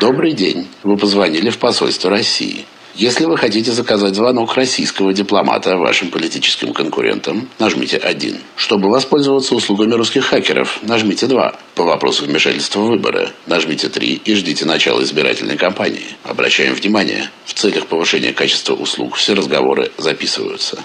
Добрый день. Вы позвонили в посольство России. Если вы хотите заказать звонок российского дипломата вашим политическим конкурентам, нажмите 1. Чтобы воспользоваться услугами русских хакеров, нажмите 2. По вопросу вмешательства в выборы, нажмите 3 и ждите начала избирательной кампании. Обращаем внимание, в целях повышения качества услуг все разговоры записываются.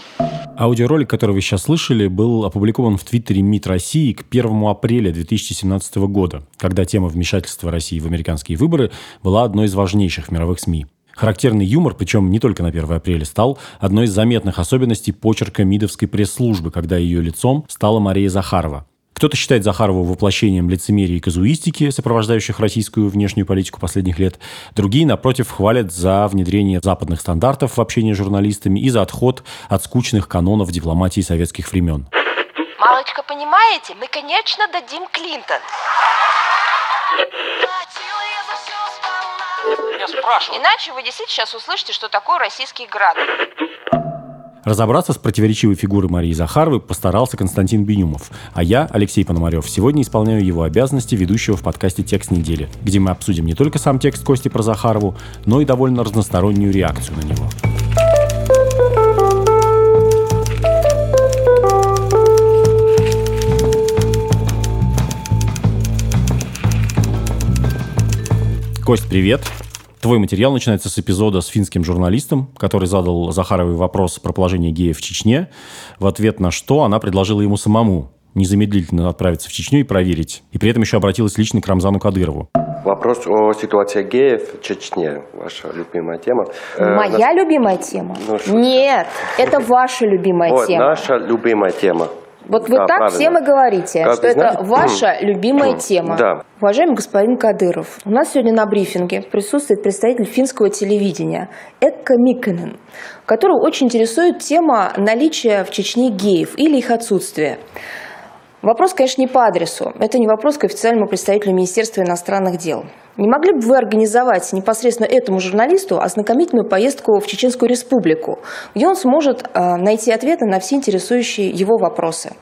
Аудиоролик, который вы сейчас слышали, был опубликован в Твиттере МИД России к 1 апреля 2017 года, когда тема вмешательства России в американские выборы была одной из важнейших в мировых СМИ. Характерный юмор, причем не только на 1 апреля, стал одной из заметных особенностей почерка МИДовской пресс-службы, когда ее лицом стала Мария Захарова. Кто-то считает Захарову воплощением лицемерия и казуистики, сопровождающих российскую внешнюю политику последних лет. Другие, напротив, хвалят за внедрение западных стандартов в общении с журналистами и за отход от скучных канонов дипломатии советских времен. Малочка, понимаете, мы, конечно, дадим Клинтон. Я спрашиваю. Иначе вы действительно сейчас услышите, что такое российский град. Разобраться с противоречивой фигурой Марии Захаровой постарался Константин Бенюмов, а я, Алексей Пономарев, сегодня исполняю его обязанности ведущего в подкасте «Текст недели», где мы обсудим не только сам текст Кости про Захарову, но и довольно разностороннюю реакцию на него. Кость, привет. Твой материал начинается с эпизода с финским журналистом, который задал Захаровой вопрос про положение геев в Чечне, в ответ на что она предложила ему самому незамедлительно отправиться в Чечню и проверить. И при этом еще обратилась лично к Рамзану Кадырову. Вопрос о ситуации геев в Чечне. Ваша любимая тема. Э, Моя любимая тема? Ну, Нет, это ваша любимая тема. наша любимая тема. Вот вы Да, так правильно. всем и говорите, Каждый что это знает? ваша любимая тема. Да. Уважаемый господин Кадыров, у нас сегодня на брифинге присутствует представитель финского телевидения Экка Миккенен, которого очень интересует тема наличия в Чечне геев или их отсутствия. Вопрос, конечно, не по адресу. Это не вопрос к официальному представителю Министерства иностранных дел. Не могли бы вы организовать непосредственно этому журналисту ознакомительную поездку в Чеченскую республику, где он сможет э, найти ответы на все интересующие его вопросы?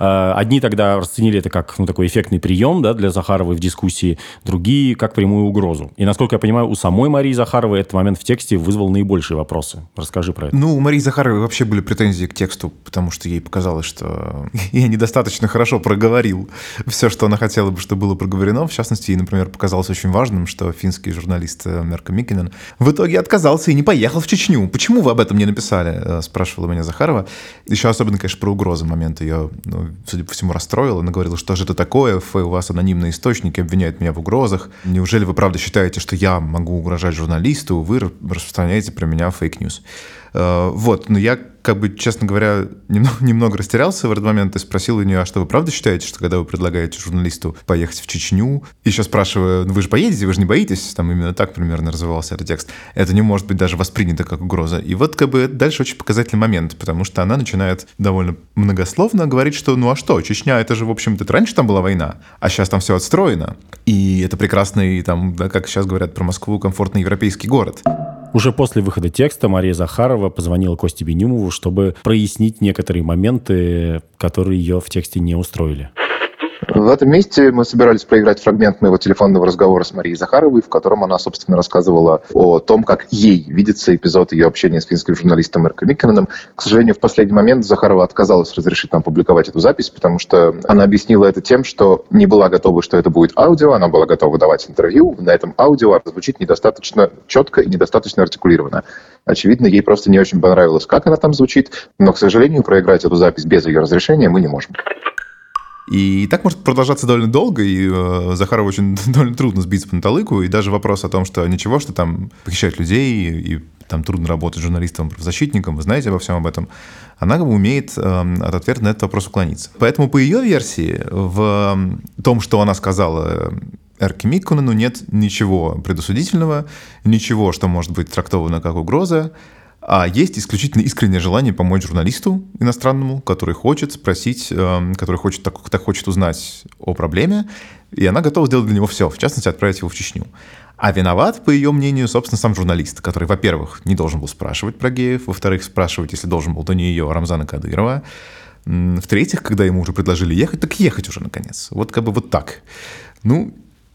Э, Одни тогда расценили это как ну, такой эффектный прием да, для Захаровой в дискуссии, другие как прямую угрозу. И, насколько я понимаю, у самой Марии Захаровой этот момент в тексте вызвал наибольшие вопросы. Расскажи про это. Ну, у Марии Захаровой вообще были претензии к тексту, потому что ей показалось, что я недостаточно хорошо проговорил все, что она хотела бы, чтобы было проговорено. В частности, ей, например, показалось очень важным, что финский журналист э, Мерка Микинен в итоге отказался и не поехал в Чечню. Почему вы об этом не написали? э, Спрашивала меня Захарова. Еще особенно, конечно, про угрозы момент ее, судя по всему, расстроил. Она говорила, что же это такое, Ф, у вас анонимные источники обвиняют меня в угрозах. Неужели вы правда считаете, что я могу угрожать журналисту? Вы распространяете про меня fake news. Э, Вот, но я, как бы, честно говоря, немного, немного растерялся в этот момент и спросил у нее, а что вы правда считаете, что когда вы предлагаете журналисту поехать в Чечню, еще спрашиваю, ну вы же поедете, вы же не боитесь, там именно так примерно развивался этот текст, это не может быть даже воспринято как угроза. И вот как бы дальше очень показательный момент, потому что она начинает довольно многословно говорить, что ну а что, Чечня, это же, в общем-то, раньше там была война, а сейчас там все отстроено, и это прекрасный, там, да, как сейчас говорят про Москву, комфортный европейский город. Уже после выхода текста Мария Захарова позвонила Косте Бенюмову, чтобы прояснить некоторые моменты, которые ее в тексте не устроили. В этом месте мы собирались проиграть фрагмент моего телефонного разговора с Марией Захаровой, в котором она, собственно, рассказывала о том, как ей видится эпизод ее общения с финским журналистом Эрко Миккененом. К сожалению, в последний момент Захарова отказалась разрешить нам публиковать эту запись, потому что она объяснила это тем, что не была готова, что это будет аудио, она была готова давать интервью. На этом аудио звучит недостаточно четко и недостаточно артикулированно. Очевидно, ей просто не очень понравилось, как она там звучит, но, к сожалению, проиграть эту запись без ее разрешения мы не можем. И так может продолжаться довольно долго, и э, Захарову очень довольно трудно сбить с панталыку, и даже вопрос о том, что ничего, что там похищают людей, и, там трудно работать журналистом, правозащитником, вы знаете обо всем об этом, она как бы умеет э, от ответа на этот вопрос уклониться. Поэтому по ее версии, в том, что она сказала Эрке Микконену, нет ничего предосудительного, ничего, что может быть трактовано как угроза, а есть исключительно искреннее желание помочь журналисту иностранному, который хочет спросить, э, который хочет, так, так хочет узнать о проблеме, и она готова сделать для него все, в частности, отправить его в Чечню. А виноват, по ее мнению, собственно, сам журналист, который, во-первых, не должен был спрашивать про геев, во-вторых, спрашивать, если должен был, то не ее, а Рамзана Кадырова, в-третьих, когда ему уже предложили ехать, так ехать уже, наконец. Вот как бы вот так. Ну,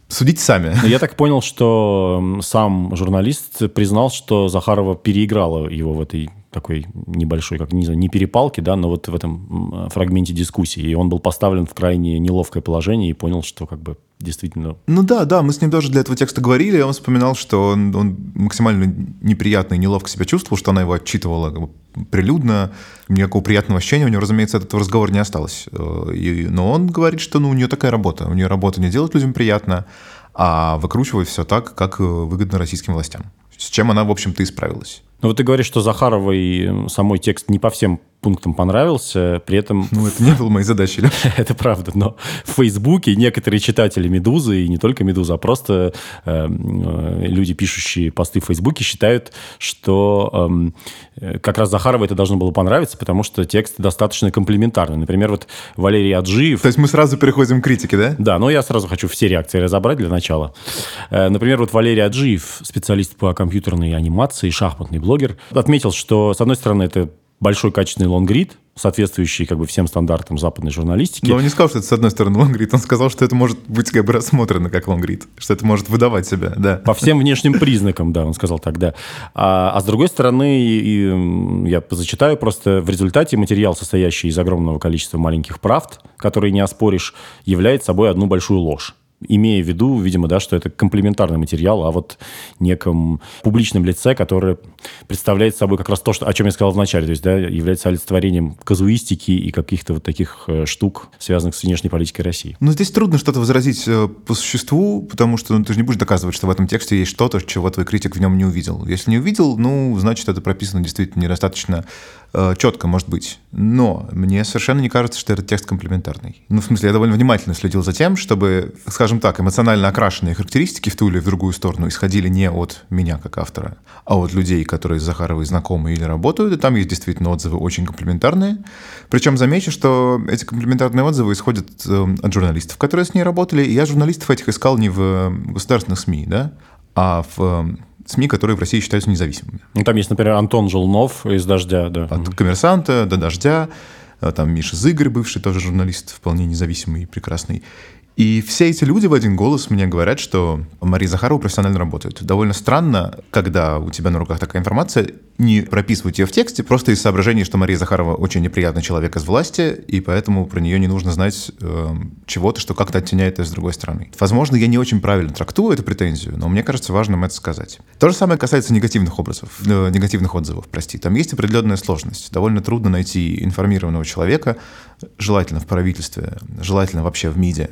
Судите сами. Я так понял, что сам журналист признал, что Захарова переиграла его в этой такой небольшой, как не знаю, не перепалки, да, но вот в этом фрагменте дискуссии. И он был поставлен в крайне неловкое положение и понял, что как бы действительно... Ну да, да, мы с ним даже для этого текста говорили, и он вспоминал, что он, он максимально неприятно и неловко себя чувствовал, что она его отчитывала как бы, прилюдно, никакого приятного ощущения у него, разумеется, от этого разговора не осталось. Э, и, но он говорит, что ну, у нее такая работа, у нее работа не делать людям приятно, а выкручивать все так, как э, выгодно российским властям. С чем она, в общем-то, и справилась. Ну вот ты говоришь, что Захаровой самой текст не по всем пунктам понравился, при этом... Ну, это не было моей задачей, да? это правда, но в Фейсбуке некоторые читатели «Медузы», и не только «Медуза», а просто э, э, люди, пишущие посты в Фейсбуке, считают, что э, как раз Захаровой это должно было понравиться, потому что текст достаточно комплиментарный. Например, вот Валерий Аджиев... То есть мы сразу переходим к критике, да? Да, но я сразу хочу все реакции разобрать для начала. Э, например, вот Валерий Аджиев, специалист по компьютерной анимации, шахматный блогер, отметил, что, с одной стороны, это большой качественный лонгрид, соответствующий как бы всем стандартам западной журналистики. Но он не сказал, что это с одной стороны лонгрид, он сказал, что это может быть как бы рассмотрено как лонгрид, что это может выдавать себя, да. По всем внешним признакам, да, он сказал так, да. А, а с другой стороны, и, и, я зачитаю просто, в результате материал, состоящий из огромного количества маленьких правд, которые не оспоришь, является собой одну большую ложь имея в виду, видимо, да, что это комплементарный материал, а вот неком публичном лице, которое представляет собой как раз то, что, о чем я сказал в начале, то есть да, является олицетворением казуистики и каких-то вот таких э, штук, связанных с внешней политикой России. Ну, здесь трудно что-то возразить э, по существу, потому что ну, ты же не будешь доказывать, что в этом тексте есть что-то, чего твой критик в нем не увидел. Если не увидел, ну, значит, это прописано действительно недостаточно э, четко, может быть. Но мне совершенно не кажется, что этот текст комплементарный. Ну, в смысле, я довольно внимательно следил за тем, чтобы, скажем так, эмоционально окрашенные характеристики в ту или в другую сторону исходили не от меня как автора, а от людей, которые с Захаровой знакомы или работают, и там есть действительно отзывы очень комплементарные. Причем замечу, что эти комплементарные отзывы исходят э, от журналистов, которые с ней работали, и я журналистов этих искал не в государственных СМИ, да, а в э, СМИ, которые в России считаются независимыми. Ну, там есть, например, Антон Желнов из «Дождя». Да. От «Коммерсанта» до «Дождя». Э, там Миша Зыгорь, бывший тоже журналист, вполне независимый и прекрасный. И все эти люди в один голос мне говорят, что Мария Захарова профессионально работает. Довольно странно, когда у тебя на руках такая информация, не прописывать ее в тексте, просто из соображений, что Мария Захарова очень неприятный человек из власти, и поэтому про нее не нужно знать э, чего-то, что как-то оттеняет ее с другой стороны. Возможно, я не очень правильно трактую эту претензию, но мне кажется важным это сказать. То же самое касается негативных образов, э, негативных отзывов, прости. Там есть определенная сложность. Довольно трудно найти информированного человека, желательно в правительстве, желательно вообще в Э,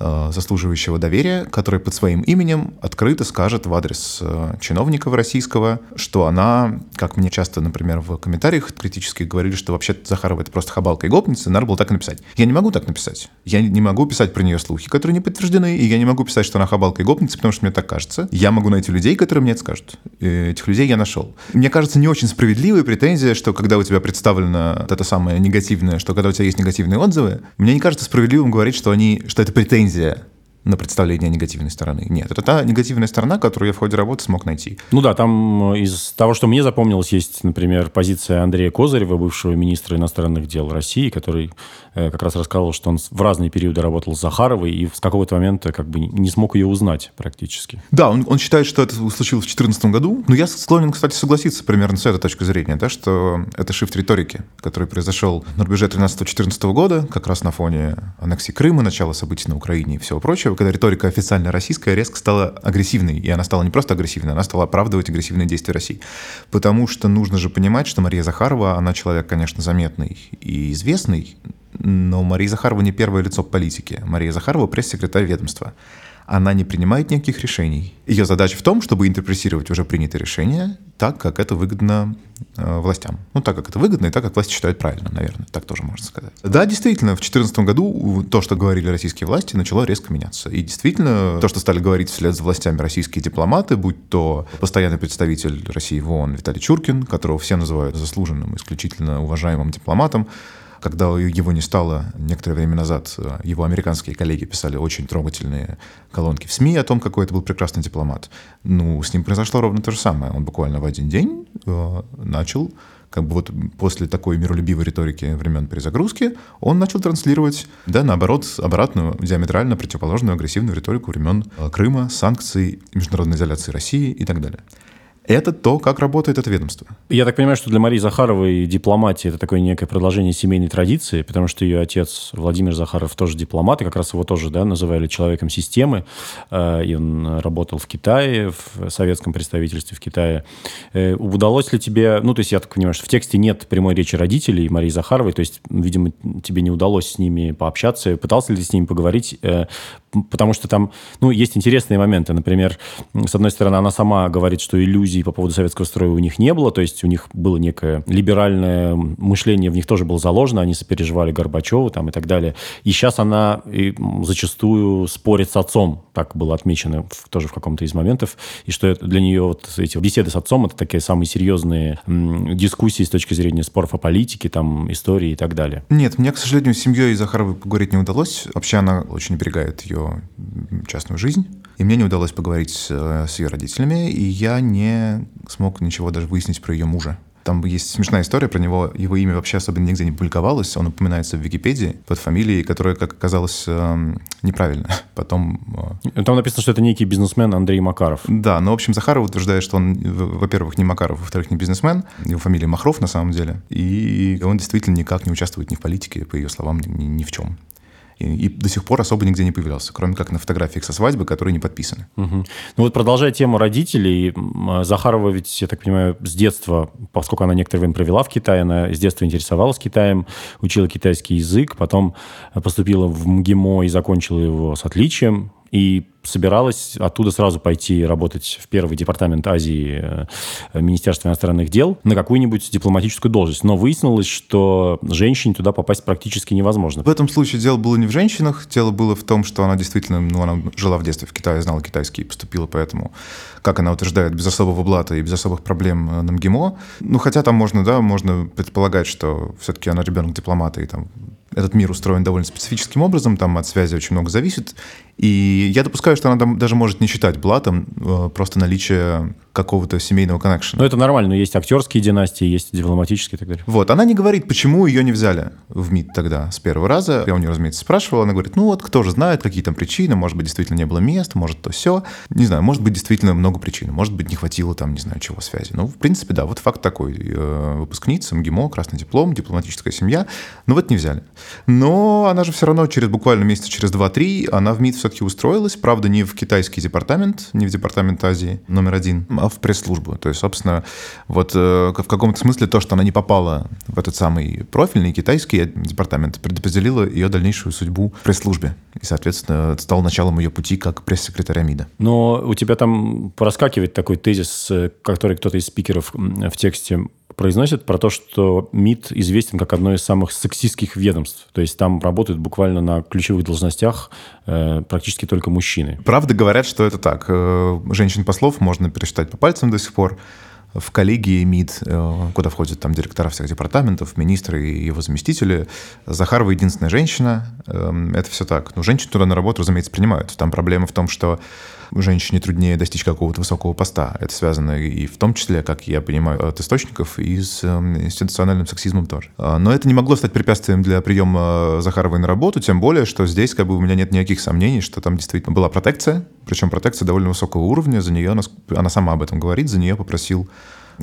заслуживающего доверия, который под своим именем открыто скажет в адрес э, чиновников российского, что она, как мне часто, например, в комментариях критически говорили, что вообще Захарова это просто хабалка и гопница, надо было так написать. Я не могу так написать. Я не могу писать про нее слухи, которые не подтверждены, и я не могу писать, что она хабалка и гопница, потому что мне так кажется. Я могу найти людей, которые мне это скажут. И этих людей я нашел. Мне кажется, не очень справедливая претензия, что когда у тебя представлено это самое негативное, что когда у тебя есть негативные отзывы, мне не кажется справедливым говорить, что они, что это претензия претензия на представление негативной стороны. Нет, это та негативная сторона, которую я в ходе работы смог найти. Ну да, там э, из того, что мне запомнилось, есть, например, позиция Андрея Козырева, бывшего министра иностранных дел России, который э, как раз рассказывал, что он в разные периоды работал с Захаровой и с какого-то момента как бы не смог ее узнать практически. Да, он, он считает, что это случилось в 2014 году, но я склонен, кстати, согласиться примерно с этой точки зрения, да, что это шифт риторики, который произошел на рубеже 13-14 года, как раз на фоне аннексии Крыма, начала событий на Украине и всего прочего, случаев, когда риторика официально российская резко стала агрессивной. И она стала не просто агрессивной, она стала оправдывать агрессивные действия России. Потому что нужно же понимать, что Мария Захарова, она человек, конечно, заметный и известный, но Мария Захарова не первое лицо политики. Мария Захарова пресс-секретарь ведомства она не принимает никаких решений. Ее задача в том, чтобы интерпретировать уже принятые решения так, как это выгодно э, властям. Ну, так, как это выгодно, и так, как власти считают правильно, наверное. Так тоже можно сказать. Да, действительно, в 2014 году то, что говорили российские власти, начало резко меняться. И действительно, то, что стали говорить вслед за властями российские дипломаты, будь то постоянный представитель России в ООН Виталий Чуркин, которого все называют заслуженным, исключительно уважаемым дипломатом, Когда его не стало некоторое время назад, его американские коллеги писали очень трогательные колонки в СМИ о том, какой это был прекрасный дипломат. Ну, с ним произошло ровно то же самое. Он буквально в один день э, начал как бы вот после такой миролюбивой риторики времен перезагрузки, он начал транслировать, да, наоборот, обратную, диаметрально противоположную агрессивную риторику времен э, Крыма, санкций, международной изоляции России и так далее. Это то, как работает это ведомство. Я так понимаю, что для Марии Захаровой дипломатия – это такое некое продолжение семейной традиции, потому что ее отец Владимир Захаров тоже дипломат, и как раз его тоже да, называли человеком системы. Э, и он работал в Китае, в советском представительстве в Китае. Э, удалось ли тебе... Ну, то есть я так понимаю, что в тексте нет прямой речи родителей Марии Захаровой, то есть, видимо, тебе не удалось с ними пообщаться. Пытался ли ты с ними поговорить? Э, потому что там, ну, есть интересные моменты. Например, с одной стороны, она сама говорит, что иллюзий по поводу советского строя у них не было, то есть у них было некое либеральное мышление, в них тоже было заложено, они сопереживали Горбачеву там и так далее. И сейчас она и зачастую спорит с отцом, так было отмечено в, тоже в каком-то из моментов, и что это, для нее вот эти беседы с отцом это такие самые серьезные дискуссии с точки зрения споров о политике, там, истории и так далее. Нет, мне, к сожалению, с семьей Захаровой поговорить не удалось. Вообще она очень оберегает ее ее частную жизнь. И мне не удалось поговорить с, с ее родителями, и я не смог ничего даже выяснить про ее мужа. Там есть смешная история про него. Его имя вообще особо нигде не публиковалось. Он упоминается в Википедии под фамилией, которая, как оказалось, эм, неправильно. Потом... Э, Там написано, что это некий бизнесмен Андрей Макаров. Да, но, в общем, Захаров утверждает, что он, во-первых, не Макаров, во-вторых, не бизнесмен. Его фамилия Махров, на самом деле. И он действительно никак не участвует ни в политике, по ее словам, ни, ни в чем и, до сих пор особо нигде не появлялся, кроме как на фотографиях со свадьбы, которые не подписаны. Угу. Ну вот продолжая тему родителей, Захарова ведь, я так понимаю, с детства, поскольку она некоторое время провела в Китае, она с детства интересовалась Китаем, учила китайский язык, потом поступила в МГИМО и закончила его с отличием, и собиралась оттуда сразу пойти работать в первый департамент Азии э, Министерства иностранных дел на какую-нибудь дипломатическую должность. Но выяснилось, что женщине туда попасть практически невозможно. В этом случае дело было не в женщинах, дело было в том, что она действительно, ну, она жила в детстве в Китае, знала китайский и поступила поэтому, как она утверждает, без особого блата и без особых проблем э, на МГИМО. Ну, хотя там можно, да, можно предполагать, что все-таки она ребенок дипломата, и там этот мир устроен довольно специфическим образом, там от связи очень много зависит. И я допускаю, что она даже может не считать блатом э, просто наличие какого-то семейного коннекшена. Ну, это нормально, но есть актерские династии, есть дипломатические и так далее. Вот, она не говорит, почему ее не взяли в МИД тогда с первого раза. Я у нее, разумеется, спрашивал, она говорит, ну вот, кто же знает, какие там причины, может быть, действительно не было мест, может, то все. Не знаю, может быть, действительно много причин, может быть, не хватило там, не знаю, чего связи. Ну, в принципе, да, вот факт такой. Э, выпускница, МГИМО, красный диплом, дипломатическая семья, ну вот не взяли. Но она же все равно через буквально месяца через 2-3 она в МИД все-таки устроилась, правда, не в китайский департамент, не в департамент Азии номер один, а в пресс-службу. То есть, собственно, вот э, в каком-то смысле то, что она не попала в этот самый профильный китайский департамент, предопределило ее дальнейшую судьбу в пресс-службе. И, соответственно, стало началом ее пути как пресс-секретаря МИДа. Но у тебя там проскакивает такой тезис, э, который кто-то из спикеров в тексте произносит про то, что МИД известен как одно из самых сексистских ведомств. То есть там работают буквально на ключевых должностях э, практически только мужчины. Правда говорят, что это так. Э, женщин-послов можно пересчитать по пальцам до сих пор в коллегии МИД, э, куда входят там директора всех департаментов, министры и его заместители. Захарова единственная женщина. Эм, это все так. Но женщин туда на работу, разумеется, принимают. Там проблема в том, что женщине труднее достичь какого-то высокого поста. Это связано и в том числе, как я понимаю, от источников и с эм, институциональным сексизмом тоже. А, но это не могло стать препятствием для приема Захаровой на работу, тем более, что здесь как бы у меня нет никаких сомнений, что там действительно была протекция, причем протекция довольно высокого уровня, за нее, она сама об этом говорит, за нее попросил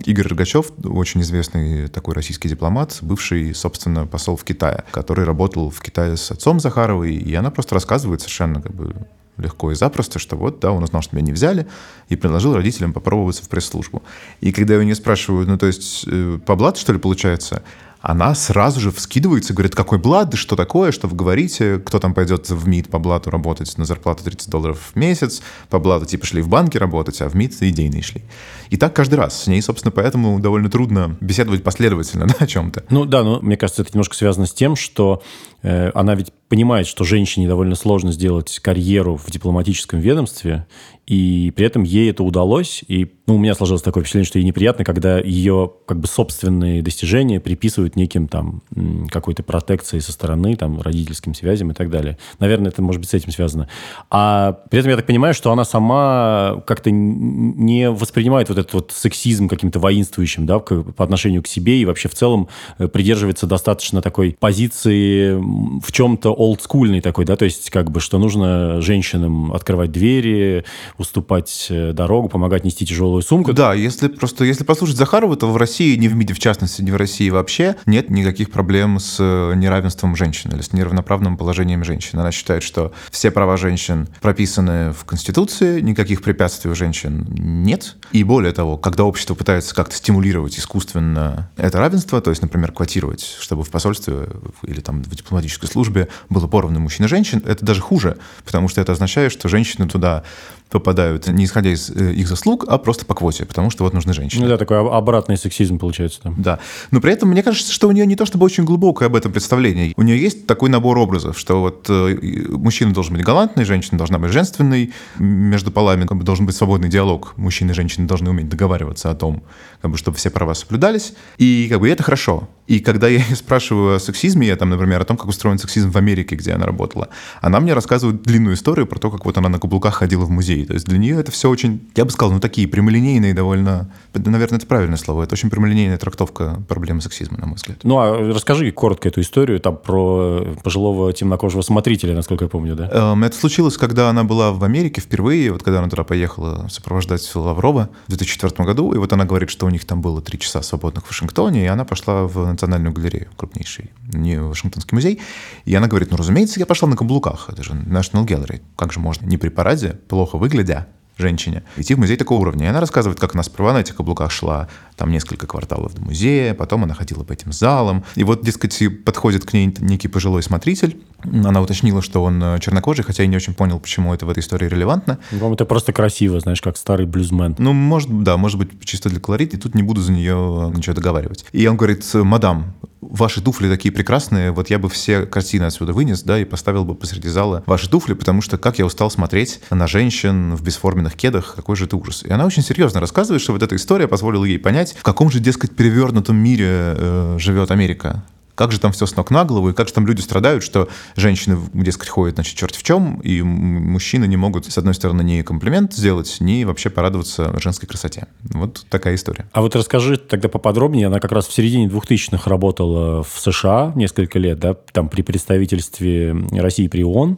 Игорь Рогачев, очень известный такой российский дипломат, бывший, собственно, посол в Китае, который работал в Китае с отцом Захаровой, и она просто рассказывает совершенно как бы легко и запросто, что вот, да, он узнал, что меня не взяли, и предложил родителям попробоваться в пресс-службу. И когда я у нее спрашиваю, ну, то есть, э, по блату, что ли, получается? Она сразу же вскидывается, говорит, какой блат, да что такое, что вы говорите, кто там пойдет в МИД по блату работать на зарплату 30 долларов в месяц, по блату типа шли в банке работать, а в МИД идейные шли. И так каждый раз. С ней, собственно, поэтому довольно трудно беседовать последовательно да, о чем-то. Ну да, но мне кажется, это немножко связано с тем, что э, она ведь понимает, что женщине довольно сложно сделать карьеру в дипломатическом ведомстве, и при этом ей это удалось. И ну, у меня сложилось такое впечатление, что ей неприятно, когда ее как бы собственные достижения приписывают неким там какой-то протекции со стороны, там, родительским связям и так далее. Наверное, это может быть с этим связано. А при этом я так понимаю, что она сама как-то не воспринимает вот этот вот сексизм каким-то воинствующим, да, по отношению к себе и вообще в целом э, придерживается достаточно такой позиции в чем-то олдскульной такой, да, то есть как бы, что нужно женщинам открывать двери, уступать э, дорогу, помогать нести тяжелую сумку. Да, если просто, если послушать Захарову, то в России, не в МИДе в частности, не в России вообще, нет никаких проблем с э, неравенством женщин или с неравноправным положением женщин. Она считает, что все права женщин прописаны в Конституции, никаких препятствий у женщин нет. И более того, когда общество пытается как-то стимулировать искусственно это равенство, то есть, например, квотировать, чтобы в посольстве или там в дипломатической службе было поровну мужчин и женщин, это даже хуже, потому что это означает, что женщины туда попадают не исходя из э, их заслуг, а просто по квоте, потому что вот нужны женщины. Ну да, такой обратный сексизм получается там. Да. Но при этом мне кажется, что у нее не то чтобы очень глубокое об этом представление. У нее есть такой набор образов, что вот э, мужчина должен быть галантный, женщина должна быть женственной, между полами как бы, должен быть свободный диалог. Мужчины и женщины должны уметь договариваться о том, как бы, чтобы все права соблюдались. И как бы это хорошо. И когда я спрашиваю о сексизме, я там, например, о том, как устроен сексизм в Америке, где она работала, она мне рассказывает длинную историю про то, как вот она на каблуках ходила в музей. То есть для нее это все очень, я бы сказал, ну такие прямолинейные довольно, наверное, это правильное слово, это очень прямолинейная трактовка проблемы сексизма, на мой взгляд. Ну а расскажи коротко эту историю там про пожилого темнокожего смотрителя, насколько я помню, да? Эм, это случилось, когда она была в Америке впервые, вот когда она туда поехала сопровождать Лаврова в 2004 году, и вот она говорит, что у них там было три часа свободных в Вашингтоне, и она пошла в Национальную галерею, крупнейший, не Вашингтонский музей. И она говорит, ну, разумеется, я пошла на каблуках, это же National Gallery. Как же можно не при параде, плохо выглядя, женщине, идти в музей такого уровня. И она рассказывает, как она сперва на этих каблуках шла там несколько кварталов до музея, потом она ходила по этим залам. И вот, дескать, подходит к ней некий пожилой смотритель. Она уточнила, что он э, чернокожий, хотя я не очень понял, почему это в этой истории релевантно. По-моему, это просто красиво, знаешь, как старый блюзмен. Ну, может, да, может быть, чисто для колорит, и тут не буду за нее ничего договаривать. И он говорит, мадам, ваши туфли такие прекрасные, вот я бы все картины отсюда вынес, да, и поставил бы посреди зала ваши туфли, потому что как я устал смотреть на женщин в бесформенных кедах, какой же это ужас. И она очень серьезно рассказывает, что вот эта история позволила ей понять, в каком же, дескать, перевернутом мире э, живет Америка как же там все с ног на голову, и как же там люди страдают, что женщины, дескать, ходят, значит, черт в чем, и мужчины не могут, с одной стороны, ни комплимент сделать, ни вообще порадоваться женской красоте. Вот такая история. А вот расскажи тогда поподробнее. Она как раз в середине 2000-х работала в США несколько лет, да, там при представительстве России при ООН,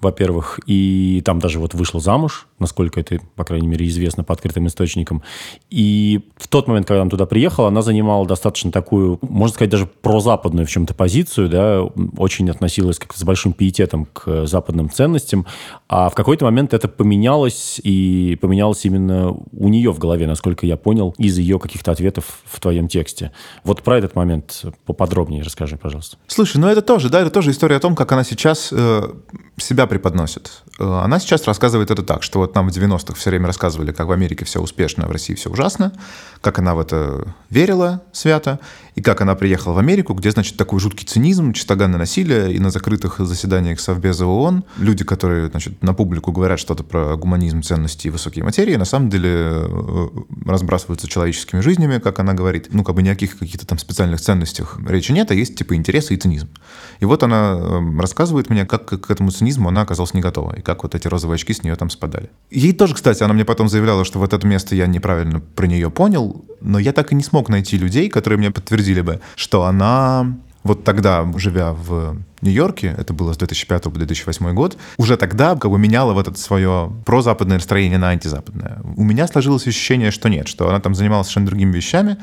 во-первых, и там даже вот вышла замуж, насколько это, по крайней мере, известно по открытым источникам. И в тот момент, когда она туда приехала, она занимала достаточно такую, можно сказать, даже прозападную западную в чем-то позицию, да, очень относилась как с большим пиететом к западным ценностям, а в какой-то момент это поменялось, и поменялось именно у нее в голове, насколько я понял, из ее каких-то ответов в твоем тексте. Вот про этот момент поподробнее расскажи, пожалуйста. Слушай, ну это тоже, да, это тоже история о том, как она сейчас э, себя преподносит. Э, она сейчас рассказывает это так, что вот нам в 90-х все время рассказывали, как в Америке все успешно, а в России все ужасно, как она в это верила свято, и как она приехала в Америку, где, значит, такой жуткий цинизм, чистоганное насилие, и на закрытых заседаниях Совбеза ООН люди, которые, значит, на публику говорят что-то про гуманизм, ценности и высокие материи, на самом деле э, разбрасываются человеческими жизнями, как она говорит. Ну, как бы никаких каких-то там специальных ценностях речи нет, а есть типа интересы и цинизм. И вот она эм, рассказывает мне, как к этому цинизму она оказалась не готова, и как вот эти розовые очки с нее там спадали. Ей тоже, кстати, она мне потом заявляла, что вот это место я неправильно про нее понял, но я так и не смог найти людей, которые мне подтвердили бы, что она вот тогда, живя в Нью-Йорке, это было с 2005 по 2008 год, уже тогда как бы меняла вот это свое прозападное настроение на антизападное. У меня сложилось ощущение, что нет, что она там занималась совершенно другими вещами,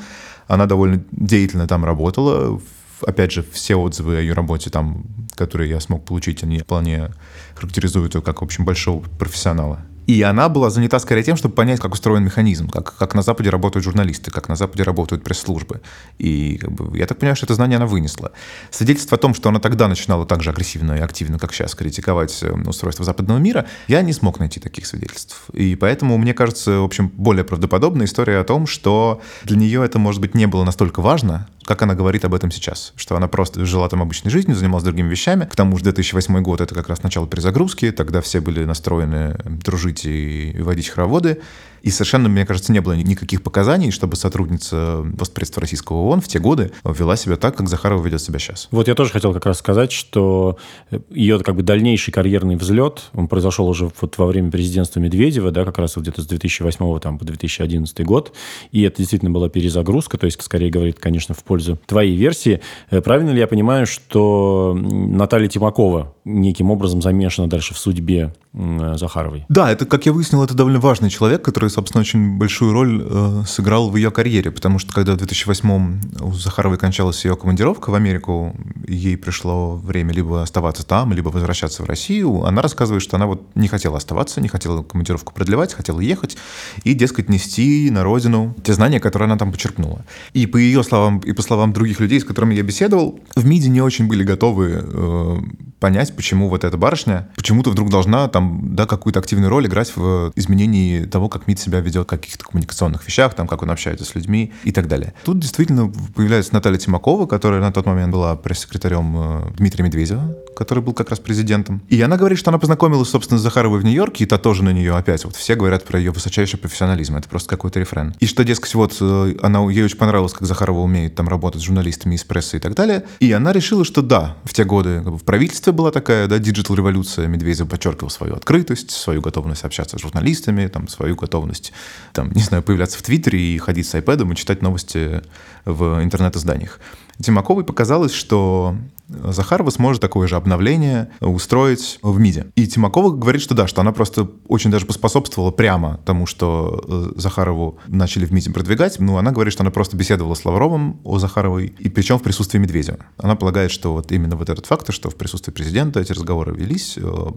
она довольно деятельно там работала, опять же, все отзывы о ее работе, там, которые я смог получить, они вполне характеризуют ее как, в общем, большого профессионала. И она была занята скорее тем, чтобы понять, как устроен механизм, как, как на Западе работают журналисты, как на Западе работают пресс-службы. И как бы, я так понимаю, что это знание она вынесла. Свидетельство о том, что она тогда начинала так же агрессивно и активно, как сейчас, критиковать э, устройство западного мира, я не смог найти таких свидетельств. И поэтому, мне кажется, в общем, более правдоподобная история о том, что для нее это, может быть, не было настолько важно, как она говорит об этом сейчас, что она просто жила там обычной жизнью, занималась другими вещами. К тому же 2008 год — это как раз начало перезагрузки, тогда все были настроены дружить и водить хороводы. И совершенно, мне кажется, не было никаких показаний, чтобы сотрудница постпредства российского ООН в те годы вела себя так, как Захарова ведет себя сейчас. Вот я тоже хотел как раз сказать, что ее как бы дальнейший карьерный взлет, он произошел уже вот во время президентства Медведева, да, как раз вот где-то с 2008 там, по 2011 год, и это действительно была перезагрузка, то есть скорее говорит, конечно, в пользу твоей версии. Э, правильно ли я понимаю, что Наталья Тимакова неким образом замешана дальше в судьбе Захаровой? Да, это, как я выяснил, это довольно важный человек, который, собственно, очень большую роль э, сыграл в ее карьере, потому что когда в 2008 у Захаровой кончалась ее командировка в Америку, ей пришло время либо оставаться там, либо возвращаться в Россию, она рассказывает, что она вот не хотела оставаться, не хотела командировку продлевать, хотела ехать и, дескать, нести на родину те знания, которые она там почерпнула. И по ее словам, и по словам других людей, с которыми я беседовал, в МИДе не очень были готовы э, понять, почему вот эта барышня почему-то вдруг должна там, да, какую-то активную роль играть в изменении того, как МИД себя ведет в каких-то коммуникационных вещах, там, как он общается с людьми и так далее. Тут действительно появляется Наталья Тимакова, которая на тот момент была пресс-секретарем э, Дмитрия Медведева, который был как раз президентом. И она говорит, что она познакомилась, собственно, с Захаровой в Нью-Йорке, и та тоже на нее опять. Вот все говорят про ее высочайший профессионализм. Это просто какой-то рефрен. И что, дескать, вот э, она, ей очень понравилось, как Захарова умеет там работать с журналистами из прессы и так далее. И она решила, что да, в те годы как бы, в правительстве была такая, да, диджитал-революция. Медведев подчеркивал свою открытость, свою готовность общаться с журналистами, там, свою готовность, там, не знаю, появляться в Твиттере и ходить с iPad и читать новости в интернет-изданиях. Тимаковой показалось, что Захарова сможет такое же обновление устроить в МИДе. И Тимакова говорит, что да, что она просто очень даже поспособствовала прямо тому, что э, Захарову начали в МИДе продвигать. Ну, она говорит, что она просто беседовала с Лавровым о Захаровой, и причем в присутствии Медведева. Она полагает, что вот именно вот этот факт, что в присутствии президента эти разговоры велись, э,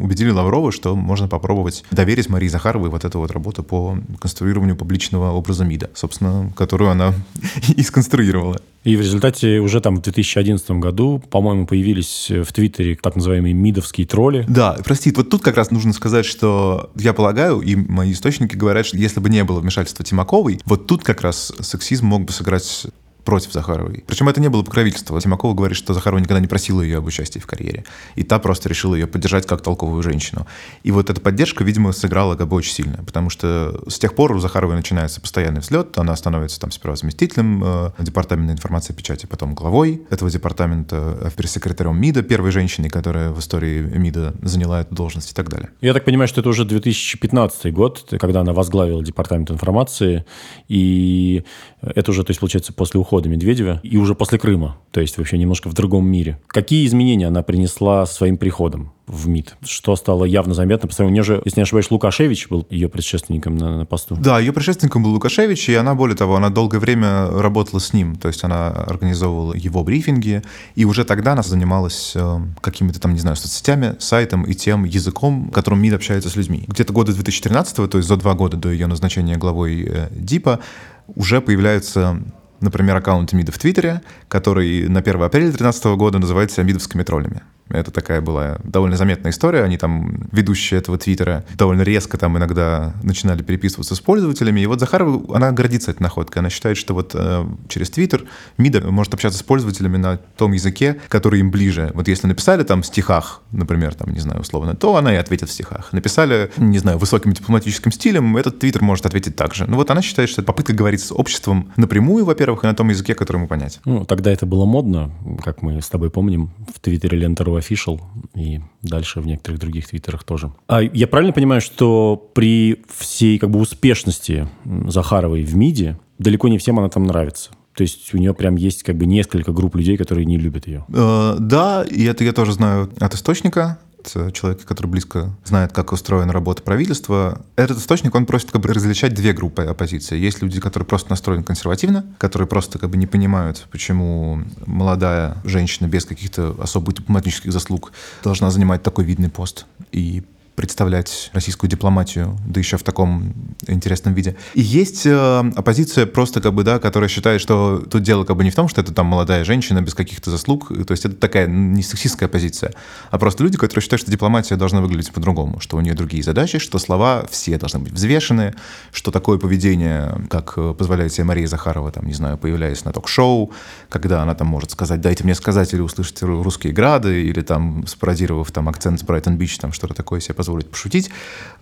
убедили Лаврова, что можно попробовать доверить Марии Захаровой вот эту вот работу по конструированию публичного образа МИДа, собственно, которую она и сконструировала. И в результате уже там в 2011 году, по-моему, появились в Твиттере так называемые мидовские тролли. Да, прости, вот тут как раз нужно сказать, что я полагаю, и мои источники говорят, что если бы не было вмешательства Тимаковой, вот тут как раз сексизм мог бы сыграть против Захаровой. Причем это не было покровительство. Тимакова говорит, что Захарова никогда не просила ее об участии в карьере. И та просто решила ее поддержать как толковую женщину. И вот эта поддержка, видимо, сыграла как бы очень сильно. Потому что с тех пор у Захаровой начинается постоянный взлет. Она становится там сперва заместителем э, департамента информации и печати, потом главой этого департамента, э, пресс-секретарем МИДа, первой женщиной, которая в истории МИДа заняла эту должность и так далее. Я так понимаю, что это уже 2015 год, когда она возглавила департамент информации. И это уже, то есть, получается, после ухода Медведева и уже после Крыма, то есть вообще немножко в другом мире. Какие изменения она принесла своим приходом? в МИД, что стало явно заметно. По сравнению, же, если не ошибаюсь, Лукашевич был ее предшественником на, на посту. Да, ее предшественником был Лукашевич, и она, более того, она долгое время работала с ним, то есть она организовывала его брифинги, и уже тогда она занималась э, какими-то там, не знаю, соцсетями, сайтом и тем языком, которым МИД общается с людьми. Где-то года 2013, то есть за два года до ее назначения главой э, ДИПа, уже появляются например, аккаунт МИДа в Твиттере, который на 1 апреля 2013 года называется «Мидовскими троллями». Это такая была довольно заметная история. Они там, ведущие этого твиттера, довольно резко там иногда начинали переписываться с пользователями. И вот Захарова, она гордится этой находкой. Она считает, что вот э, через твиттер МИДа может общаться с пользователями на том языке, который им ближе. Вот если написали там в стихах, например, там, не знаю, условно, то она и ответит в стихах. Написали, не знаю, высоким дипломатическим стилем, этот твиттер может ответить так же. Ну вот она считает, что это попытка говорить с обществом напрямую, во-первых, и на том языке, который ему понять. Ну, тогда это было модно, как мы с тобой помним, в твиттере Лента.ру Official и дальше в некоторых других твиттерах тоже. А я правильно понимаю, что при всей как бы успешности Захаровой в МИДе далеко не всем она там нравится? То есть у нее прям есть как бы несколько групп людей, которые не любят ее. Э, да, и это я тоже знаю от источника. Э, человека, который близко знает, как устроена работа правительства, этот источник, он просит как бы различать две группы оппозиции. Есть люди, которые просто настроены консервативно, которые просто как бы не понимают, почему молодая женщина без каких-то особых дипломатических заслуг должна занимать такой видный пост. И представлять российскую дипломатию, да еще в таком интересном виде. И есть э, оппозиция просто как бы, да, которая считает, что тут дело как бы не в том, что это там молодая женщина без каких-то заслуг, то есть это такая не сексистская позиция, а просто люди, которые считают, что дипломатия должна выглядеть по-другому, что у нее другие задачи, что слова все должны быть взвешены, что такое поведение, как э, позволяет себе Мария Захарова, там, не знаю, появляясь на ток-шоу, когда она там может сказать, дайте мне сказать или услышать русские грады, или там спародировав там акцент с Брайтон-Бич, там что-то такое себе позволить пошутить,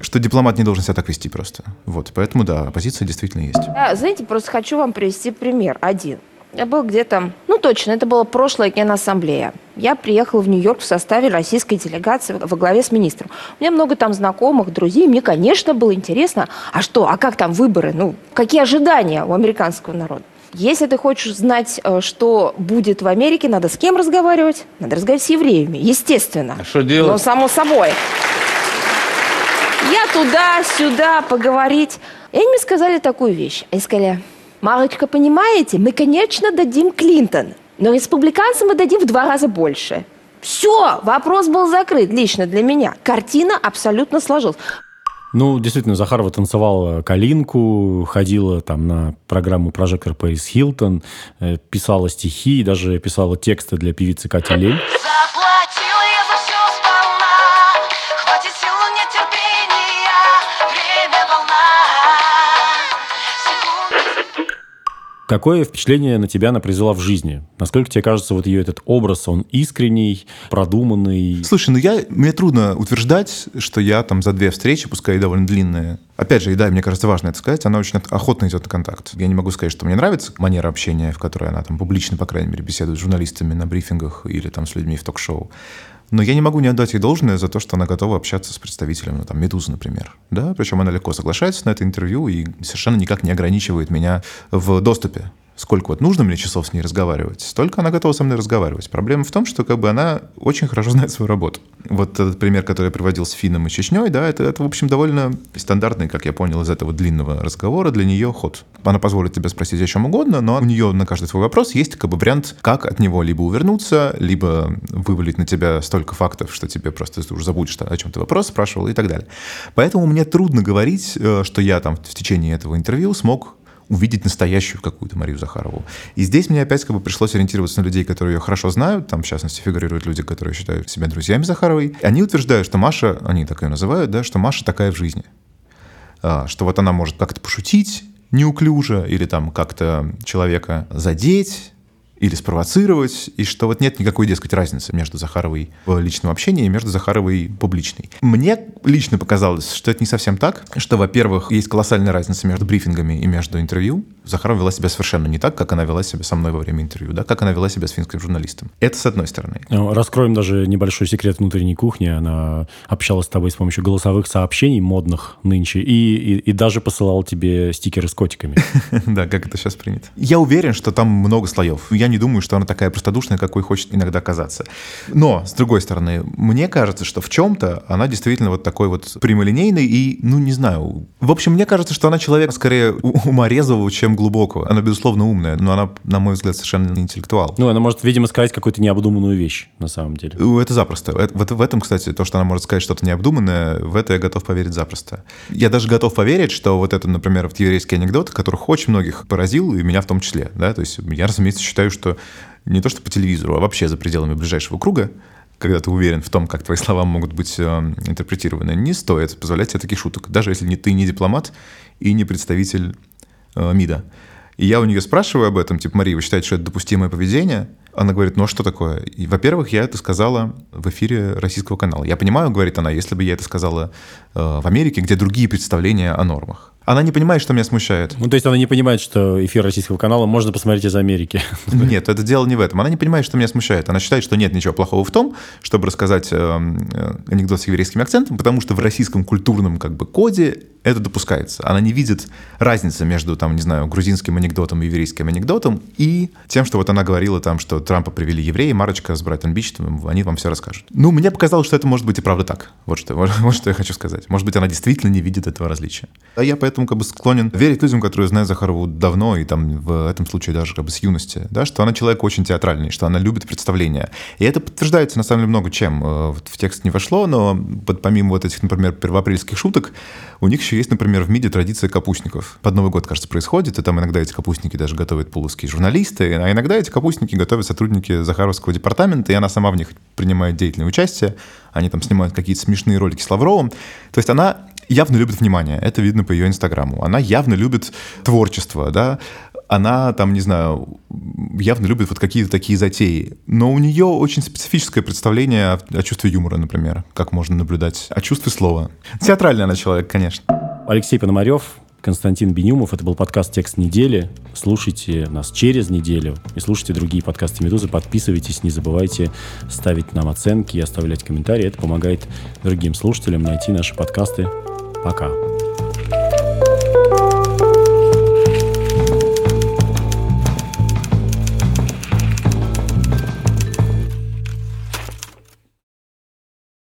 что дипломат не должен себя так вести просто. Вот, поэтому да, оппозиция действительно есть. Я, знаете, просто хочу вам привести пример один. Я был где-то, ну точно, это была прошлая Генассамблея. Я приехала в Нью-Йорк в составе российской делегации во главе с министром. У меня много там знакомых, друзей. Мне, конечно, было интересно, а что, а как там выборы? Ну, какие ожидания у американского народа? Если ты хочешь знать, э, что будет в Америке, надо с кем разговаривать? Надо разговаривать с евреями, естественно. А что делать? Но само собой. Я туда-сюда поговорить. И они мне сказали такую вещь. Они сказали, Марочка, понимаете, мы, конечно, дадим Клинтон, но республиканцам мы дадим в два раза больше. Все, вопрос был закрыт лично для меня. Картина абсолютно сложилась. Ну, действительно, Захарова танцевала калинку, ходила там на программу «Прожектор Пэрис Хилтон», э, писала стихи, даже писала тексты для певицы Кати Лель. Какое впечатление на тебя она произвела в жизни? Насколько тебе кажется, вот ее этот образ, он искренний, продуманный? Слушай, ну я, мне трудно утверждать, что я там за две встречи, пускай и довольно длинные, опять же, и да, мне кажется, важно это сказать, она очень охотно идет на контакт. Я не могу сказать, что мне нравится манера общения, в которой она там публично, по крайней мере, беседует с журналистами на брифингах или там с людьми в ток-шоу. Но я не могу не отдать ей должное за то, что она готова общаться с представителями, ну, там, «Медузы», например. Да? Причем она легко соглашается на это интервью и совершенно никак не ограничивает меня в доступе сколько вот нужно мне часов с ней разговаривать, столько она готова со мной разговаривать. Проблема в том, что как бы она очень хорошо знает свою работу. Вот этот пример, который я приводил с Финном и Чечней, да, это, это, в общем, довольно стандартный, как я понял из этого длинного разговора, для нее ход. Она позволит тебе спросить о чем угодно, но у нее на каждый свой вопрос есть как бы вариант, как от него либо увернуться, либо вывалить на тебя столько фактов, что тебе просто уже забудешь, о чем ты вопрос спрашивал и так далее. Поэтому мне трудно говорить, э, что я там в течение этого интервью смог увидеть настоящую какую-то Марию Захарову. И здесь мне опять как бы пришлось ориентироваться на людей, которые ее хорошо знают. Там, в частности, фигурируют люди, которые считают себя друзьями Захаровой. Они утверждают, что Маша, они так ее называют, да, что Маша такая в жизни. А, что вот она может как-то пошутить неуклюже или там как-то человека задеть, или спровоцировать, и что вот нет никакой, дескать, разницы между Захаровой в личном общении и между Захаровой публичной. Мне лично показалось, что это не совсем так, что, во-первых, есть колоссальная разница между брифингами и между интервью. Захарова вела себя совершенно не так, как она вела себя со мной во время интервью, да, как она вела себя с финским журналистом. Это с одной стороны. Ну, Раскроем даже небольшой секрет внутренней кухни. Она общалась с тобой с помощью голосовых сообщений модных нынче и, и, и даже посылала тебе стикеры с котиками. Да, как это сейчас принято. Я уверен, что там много слоев. Я не думаю, что она такая простодушная, какой хочет иногда казаться. Но, с другой стороны, мне кажется, что в чем-то она действительно вот такой вот прямолинейный и, ну, не знаю. В общем, мне кажется, что она человек скорее уморезового, чем глубокого. Она, безусловно, умная, но она, на мой взгляд, совершенно не интеллектуал. Ну, она может, видимо, сказать какую-то необдуманную вещь, на самом деле. Это запросто. В этом, кстати, то, что она может сказать что-то необдуманное, в это я готов поверить запросто. Я даже готов поверить, что вот это, например, вот еврейский анекдот, которых очень многих поразил, и меня в том числе. Да? То есть я, разумеется, считаю, что не то что по телевизору, а вообще за пределами ближайшего круга, когда ты уверен в том, как твои слова могут быть э, интерпретированы, не стоит позволять себе таких шуток, даже если не, ты не дипломат и не представитель МИДа. И я у нее спрашиваю об этом, типа, Мария, вы считаете, что это допустимое поведение? Она говорит, ну а что такое? И, во-первых, я это сказала в эфире российского канала. Я понимаю, говорит она, если бы я это сказала э, в Америке, где другие представления о нормах. Она не понимает, что меня смущает. Ну, то есть она не понимает, что эфир российского канала можно посмотреть из Америки. Нет, это дело не в этом. Она не понимает, что меня смущает. Она считает, что нет ничего плохого в том, чтобы рассказать э, э, анекдот с еврейским акцентом, потому что в российском культурном как бы коде это допускается. Она не видит разницы между, там, не знаю, грузинским анекдотом и еврейским анекдотом и тем, что вот она говорила там, что Трампа привели евреи, Марочка с Брайтон Бич, там, они вам все расскажут. Ну, мне показалось, что это может быть и правда так. Вот что, вот, вот что я хочу сказать. Может быть, она действительно не видит этого различия. А я поэтому как бы склонен верить людям, которые знают Захарову давно, и там в этом случае даже как бы с юности, да, что она человек очень театральный, что она любит представления. И это подтверждается, на самом деле, много чем. Э, в текст не вошло, но помимо вот этих, например, первоапрельских шуток, у них еще есть, например, в МИДе традиция капустников. Под Новый год, кажется, происходит, и там иногда эти капустники даже готовят полузские журналисты, а иногда эти капустники готовят сотрудники Захаровского департамента, и она сама в них принимает деятельное участие. Они там снимают какие-то смешные ролики с Лавровым. То есть она явно любит внимание. Это видно по ее инстаграму. Она явно любит творчество, да. Она там, не знаю, явно любит вот какие-то такие затеи. Но у нее очень специфическое представление о, о чувстве юмора, например, как можно наблюдать, о чувстве слова. Театральный она человек, конечно. Алексей Пономарев, Константин Бенюмов. Это был подкаст «Текст недели». Слушайте нас через неделю и слушайте другие подкасты «Медузы». Подписывайтесь, не забывайте ставить нам оценки и оставлять комментарии. Это помогает другим слушателям найти наши подкасты Пока.